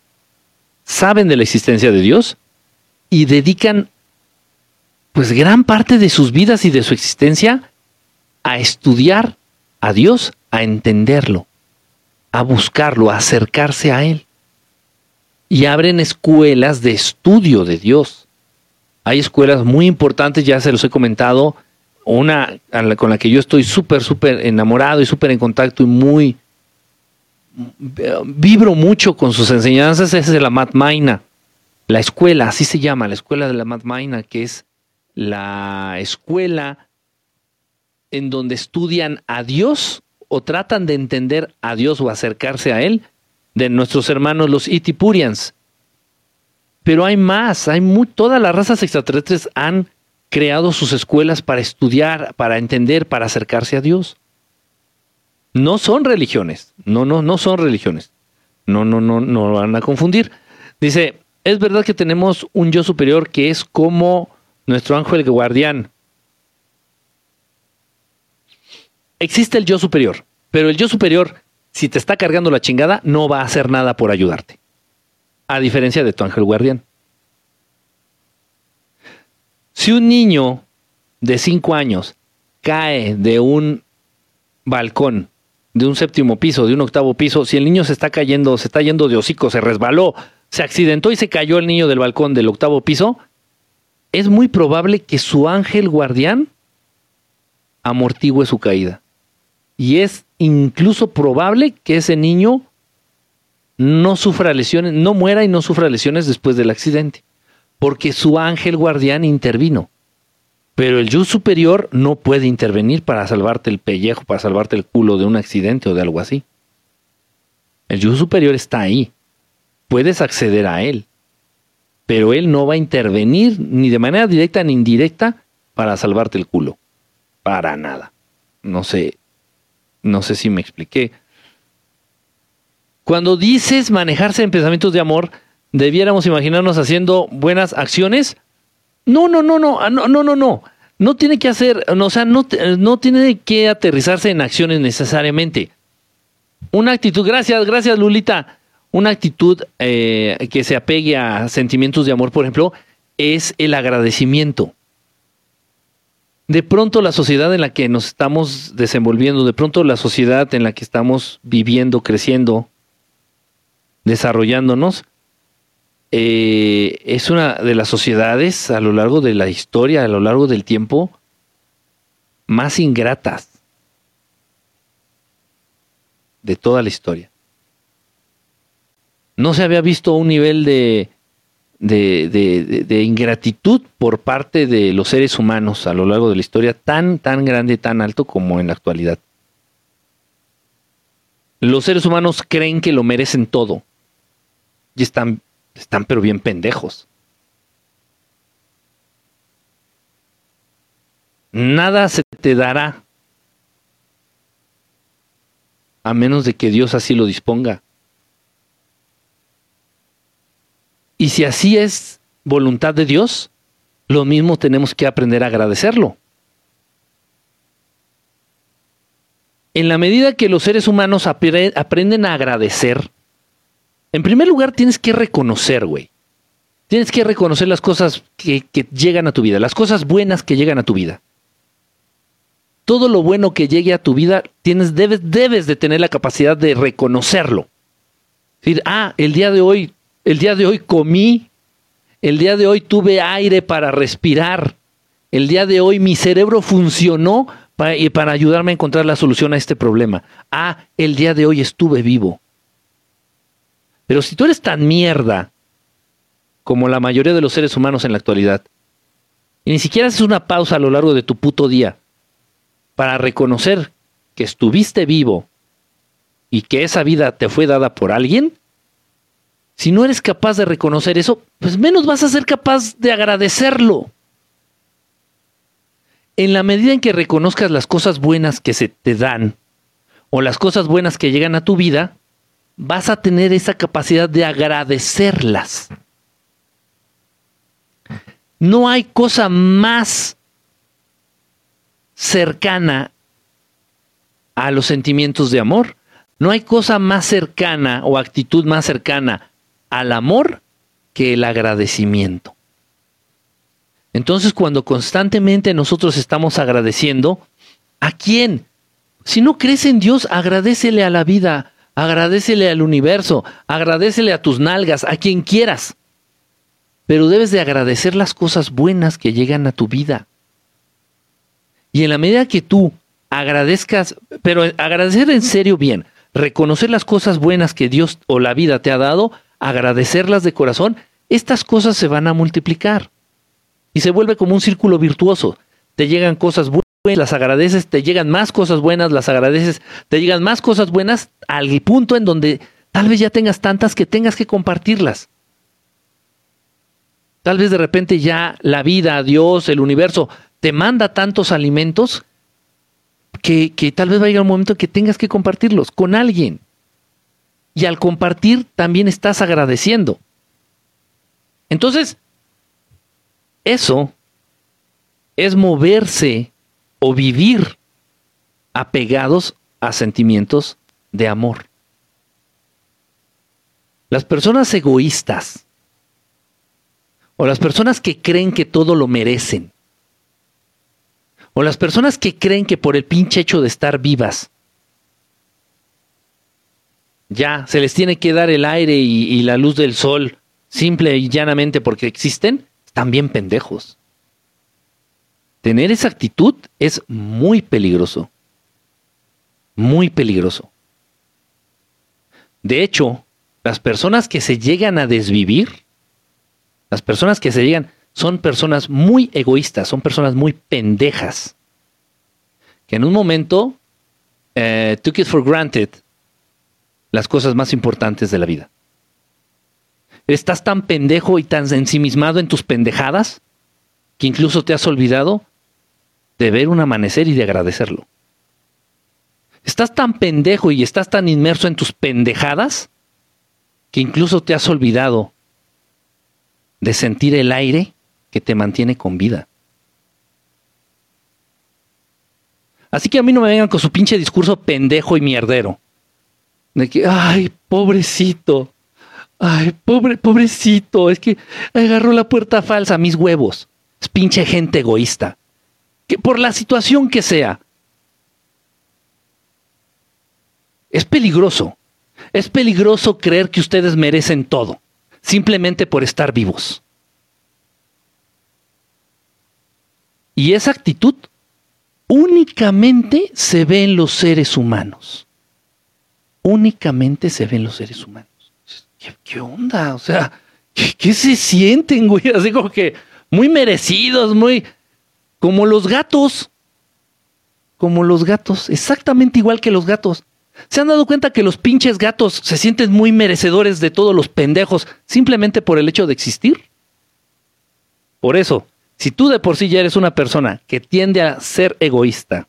saben de la existencia de Dios y dedican pues gran parte de sus vidas y de su existencia a estudiar a Dios, a entenderlo, a buscarlo, a acercarse a Él. Y abren escuelas de estudio de Dios. Hay escuelas muy importantes, ya se los he comentado, una con la que yo estoy súper, súper enamorado y súper en contacto y muy... Vibro mucho con sus enseñanzas, es la Matmaina, la escuela, así se llama, la escuela de la Matmaina, que es la escuela en donde estudian a Dios o tratan de entender a Dios o acercarse a Él de nuestros hermanos los Itipurians. Pero hay más, hay todas las razas extraterrestres han creado sus escuelas para estudiar, para entender, para acercarse a Dios. No son religiones, no, no, no son religiones. No, no, no, no van a confundir. Dice, es verdad que tenemos un yo superior que es como nuestro ángel guardián, existe el yo superior, pero el yo superior, si te está cargando la chingada, no va a hacer nada por ayudarte. A diferencia de tu ángel guardián. Si un niño de cinco años cae de un balcón, de un séptimo piso, de un octavo piso, si el niño se está cayendo, se está yendo de hocico, se resbaló, se accidentó y se cayó el niño del balcón del octavo piso, es muy probable que su ángel guardián amortigüe su caída. Y es incluso probable que ese niño no sufra lesiones, no muera y no sufra lesiones después del accidente, porque su ángel guardián intervino. Pero el yo superior no puede intervenir para salvarte el pellejo, para salvarte el culo de un accidente o de algo así. El yo superior está ahí. Puedes acceder a él. Pero él no va a intervenir ni de manera directa ni indirecta para salvarte el culo. Para nada. No sé. No sé si me expliqué. Cuando dices manejarse en pensamientos de amor, debiéramos imaginarnos haciendo buenas acciones no, no, no, no, ah, no, no, no, no. No tiene que hacer, no, o sea, no, tiene que aterrizarse en acciones necesariamente. Una actitud, gracias, gracias Lulita. Una actitud eh, que se apegue a sentimientos de amor, por ejemplo, es el agradecimiento. De pronto la sociedad en la que nos estamos desenvolviendo, de pronto la sociedad en la que estamos viviendo, creciendo, desarrollándonos, eh, es una de las sociedades a lo largo de la historia, a lo largo del tiempo, más ingratas de toda la historia. No se había visto un nivel de, de, de, ingratitud por parte de los seres humanos a lo largo de la historia tan, tan grande, tan alto como en la actualidad. Los seres humanos creen que lo merecen todo y están están pero bien pendejos. Nada se te dará a menos de que Dios así lo disponga. Y si así es voluntad de Dios, lo mismo tenemos que aprender a agradecerlo. En la medida que los seres humanos aprenden a agradecer, en primer lugar, tienes que reconocer, güey. Tienes que reconocer las cosas que, llegan a tu vida, las cosas buenas que llegan a tu vida. Todo lo bueno que llegue a tu vida, tienes, debes, debes de tener la capacidad de reconocerlo. Decir, ah, el día de hoy, el día de hoy comí, el día de hoy tuve aire para respirar, el día de hoy mi cerebro funcionó para, para ayudarme a encontrar la solución a este problema. Ah, el día de hoy estuve vivo. Pero si tú eres tan mierda como la mayoría de los seres humanos en la actualidad, y ni siquiera haces una pausa a lo largo de tu puto día para reconocer que estuviste vivo y que esa vida te fue dada por alguien, si no eres capaz de reconocer eso, pues menos vas a ser capaz de agradecerlo. En la medida en que reconozcas las cosas buenas que se te dan o las cosas buenas que llegan a tu vida, vas a tener esa capacidad de agradecerlas. No hay cosa más cercana a los sentimientos de amor. No hay cosa más cercana o actitud más cercana al amor que el agradecimiento. Entonces, cuando constantemente nosotros estamos agradeciendo, ¿a quién? Si no crees en Dios, agradecele a la vida, agradecele al universo, agradecele a tus nalgas, a quien quieras. Pero debes de agradecer las cosas buenas que llegan a tu vida. Y en la medida que tú agradezcas, pero agradecer en serio bien, reconocer las cosas buenas que Dios o la vida te ha dado, agradecerlas de corazón, estas cosas se van a multiplicar. Y se vuelve como un círculo virtuoso. Te llegan cosas buenas las agradeces, te llegan más cosas buenas, las agradeces, te llegan más cosas buenas al punto en donde tal vez ya tengas tantas que tengas que compartirlas. Tal vez de repente ya la vida, Dios, el universo, te manda tantos alimentos que, que tal vez va a llegar un momento que tengas que compartirlos con alguien. Y al compartir también estás agradeciendo. Entonces, eso es moverse o vivir apegados a sentimientos de amor. Las personas egoístas o las personas que creen que todo lo merecen O las personas que creen que por el pinche hecho de estar vivas, ya se les tiene que dar el aire y, la luz del sol, simple y llanamente porque existen, están bien pendejos. Tener esa actitud es muy peligroso. Muy peligroso. De hecho, las personas que se llegan a desvivir, las personas que se llegan, son personas muy egoístas, son personas muy pendejas, que en un momento eh, took it for granted las cosas más importantes de la vida. Estás tan pendejo y tan ensimismado en tus pendejadas que incluso te has olvidado de ver un amanecer y de agradecerlo. Estás tan pendejo y estás tan inmerso en tus pendejadas que incluso te has olvidado de sentir el aire que te mantiene con vida. Así que a mí no me vengan con su pinche discurso pendejo y mierdero. De que, ay, pobrecito. Ay, pobre, pobrecito. Es que agarró la puerta falsa, mis huevos. Es pinche gente egoísta. Que por la situación que sea. Es peligroso. Es peligroso creer que ustedes merecen todo, simplemente por estar vivos. Y esa actitud únicamente se ve en los seres humanos. Únicamente se ve en los seres humanos. ¿Qué, onda? O sea, ¿qué, se sienten, güey? Así como que muy merecidos, muy... como los gatos. Como los gatos, exactamente igual que los gatos. ¿Se han dado cuenta que los pinches gatos se sienten muy merecedores de todos los pendejos simplemente por el hecho de existir? Por eso, si tú de por sí ya eres una persona que tiende a ser egoísta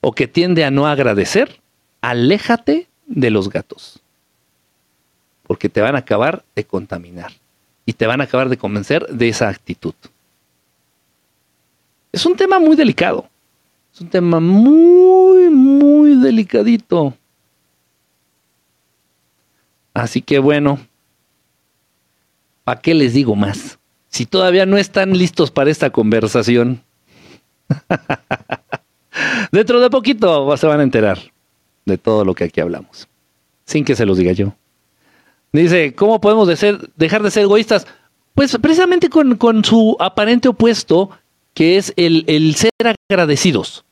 o que tiende a no agradecer, aléjate de los gatos. Porque te van a acabar de contaminar y te van a acabar de convencer de esa actitud. Es un tema muy delicado. Es un tema muy, muy delicadito. Así que bueno, ¿para qué les digo más? Si todavía no están listos para esta conversación. Dentro de poquito se van a enterar de todo lo que aquí hablamos. Sin que se los diga yo. Dice, ¿cómo podemos dejar de ser egoístas? Pues precisamente con, con su aparente opuesto, que es el, el ser agradecidos.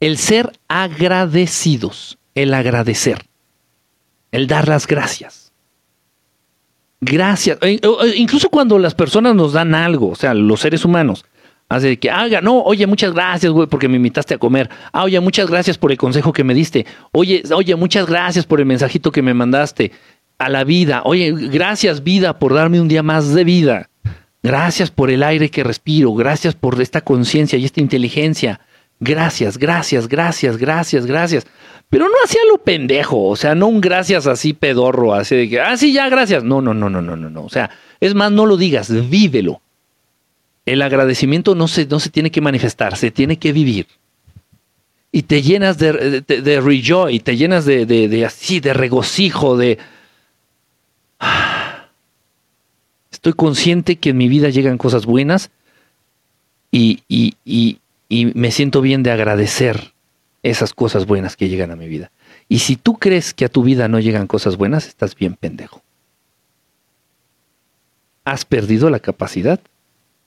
El ser agradecidos, el agradecer, el dar las gracias. Gracias. Eh, eh, incluso cuando las personas nos dan algo, o sea, los seres humanos, hace que haga, no, oye, muchas gracias, güey, porque me invitaste a comer. Ah, oye, muchas gracias por el consejo que me diste. Oye, oye, muchas gracias por el mensajito que me mandaste a la vida. Oye, gracias, vida, por darme un día más de vida. Gracias por el aire que respiro, gracias por esta conciencia y esta inteligencia. Gracias, gracias, gracias, gracias, gracias. Pero no hacía lo pendejo, o sea, no un gracias así pedorro, así de que, ah, sí, ya, gracias. No, no, no, no, no, no, no. O sea, es más, no lo digas, vívelo. El agradecimiento no se, no se tiene que manifestar, se tiene que vivir. Y te llenas de, de, de rejoy, te llenas de, de, de así, de regocijo, de estoy consciente que en mi vida llegan cosas buenas y, y, me siento bien de agradecer esas cosas buenas que llegan a mi vida. Y si tú crees que a tu vida no llegan cosas buenas, estás bien pendejo. Has perdido la capacidad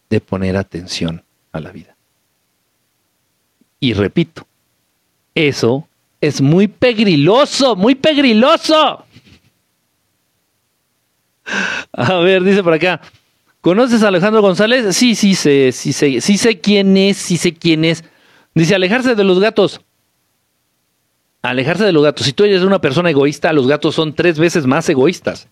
de poner atención a la vida. Y repito, eso es muy pegriloso, muy pegriloso. A ver, dice por acá. ¿Conoces a Alejandro González? Sí, sí sé, sí sé, sí sé quién es, sí sé quién es. Dice, alejarse de los gatos. Alejarse de los gatos. Si tú eres una persona egoísta, los gatos son tres veces más egoístas.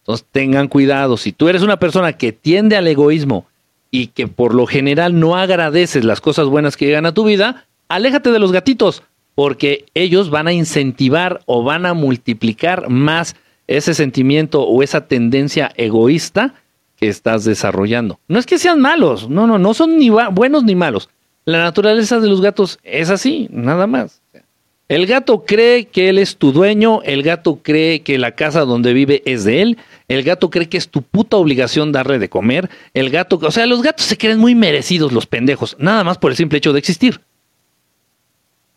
Entonces tengan cuidado. Si tú eres una persona que tiende al egoísmo y que por lo general no agradeces las cosas buenas que llegan a tu vida, aléjate de los gatitos, porque ellos van a incentivar o van a multiplicar más ese sentimiento o esa tendencia egoísta que estás desarrollando. No es que sean malos, no, no, no son ni buenos ni malos. La naturaleza de los gatos es así, nada más. El gato cree que él es tu dueño, el gato cree que la casa donde vive es de él, el gato cree que es tu puta obligación darle de comer, el gato, o sea, los gatos se creen muy merecidos los pendejos, nada más por el simple hecho de existir.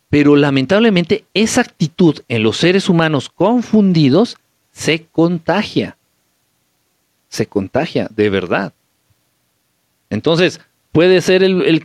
Pero lamentablemente esa actitud en los seres humanos confundidos se contagia. Se contagia, de verdad. Entonces, puede ser el, el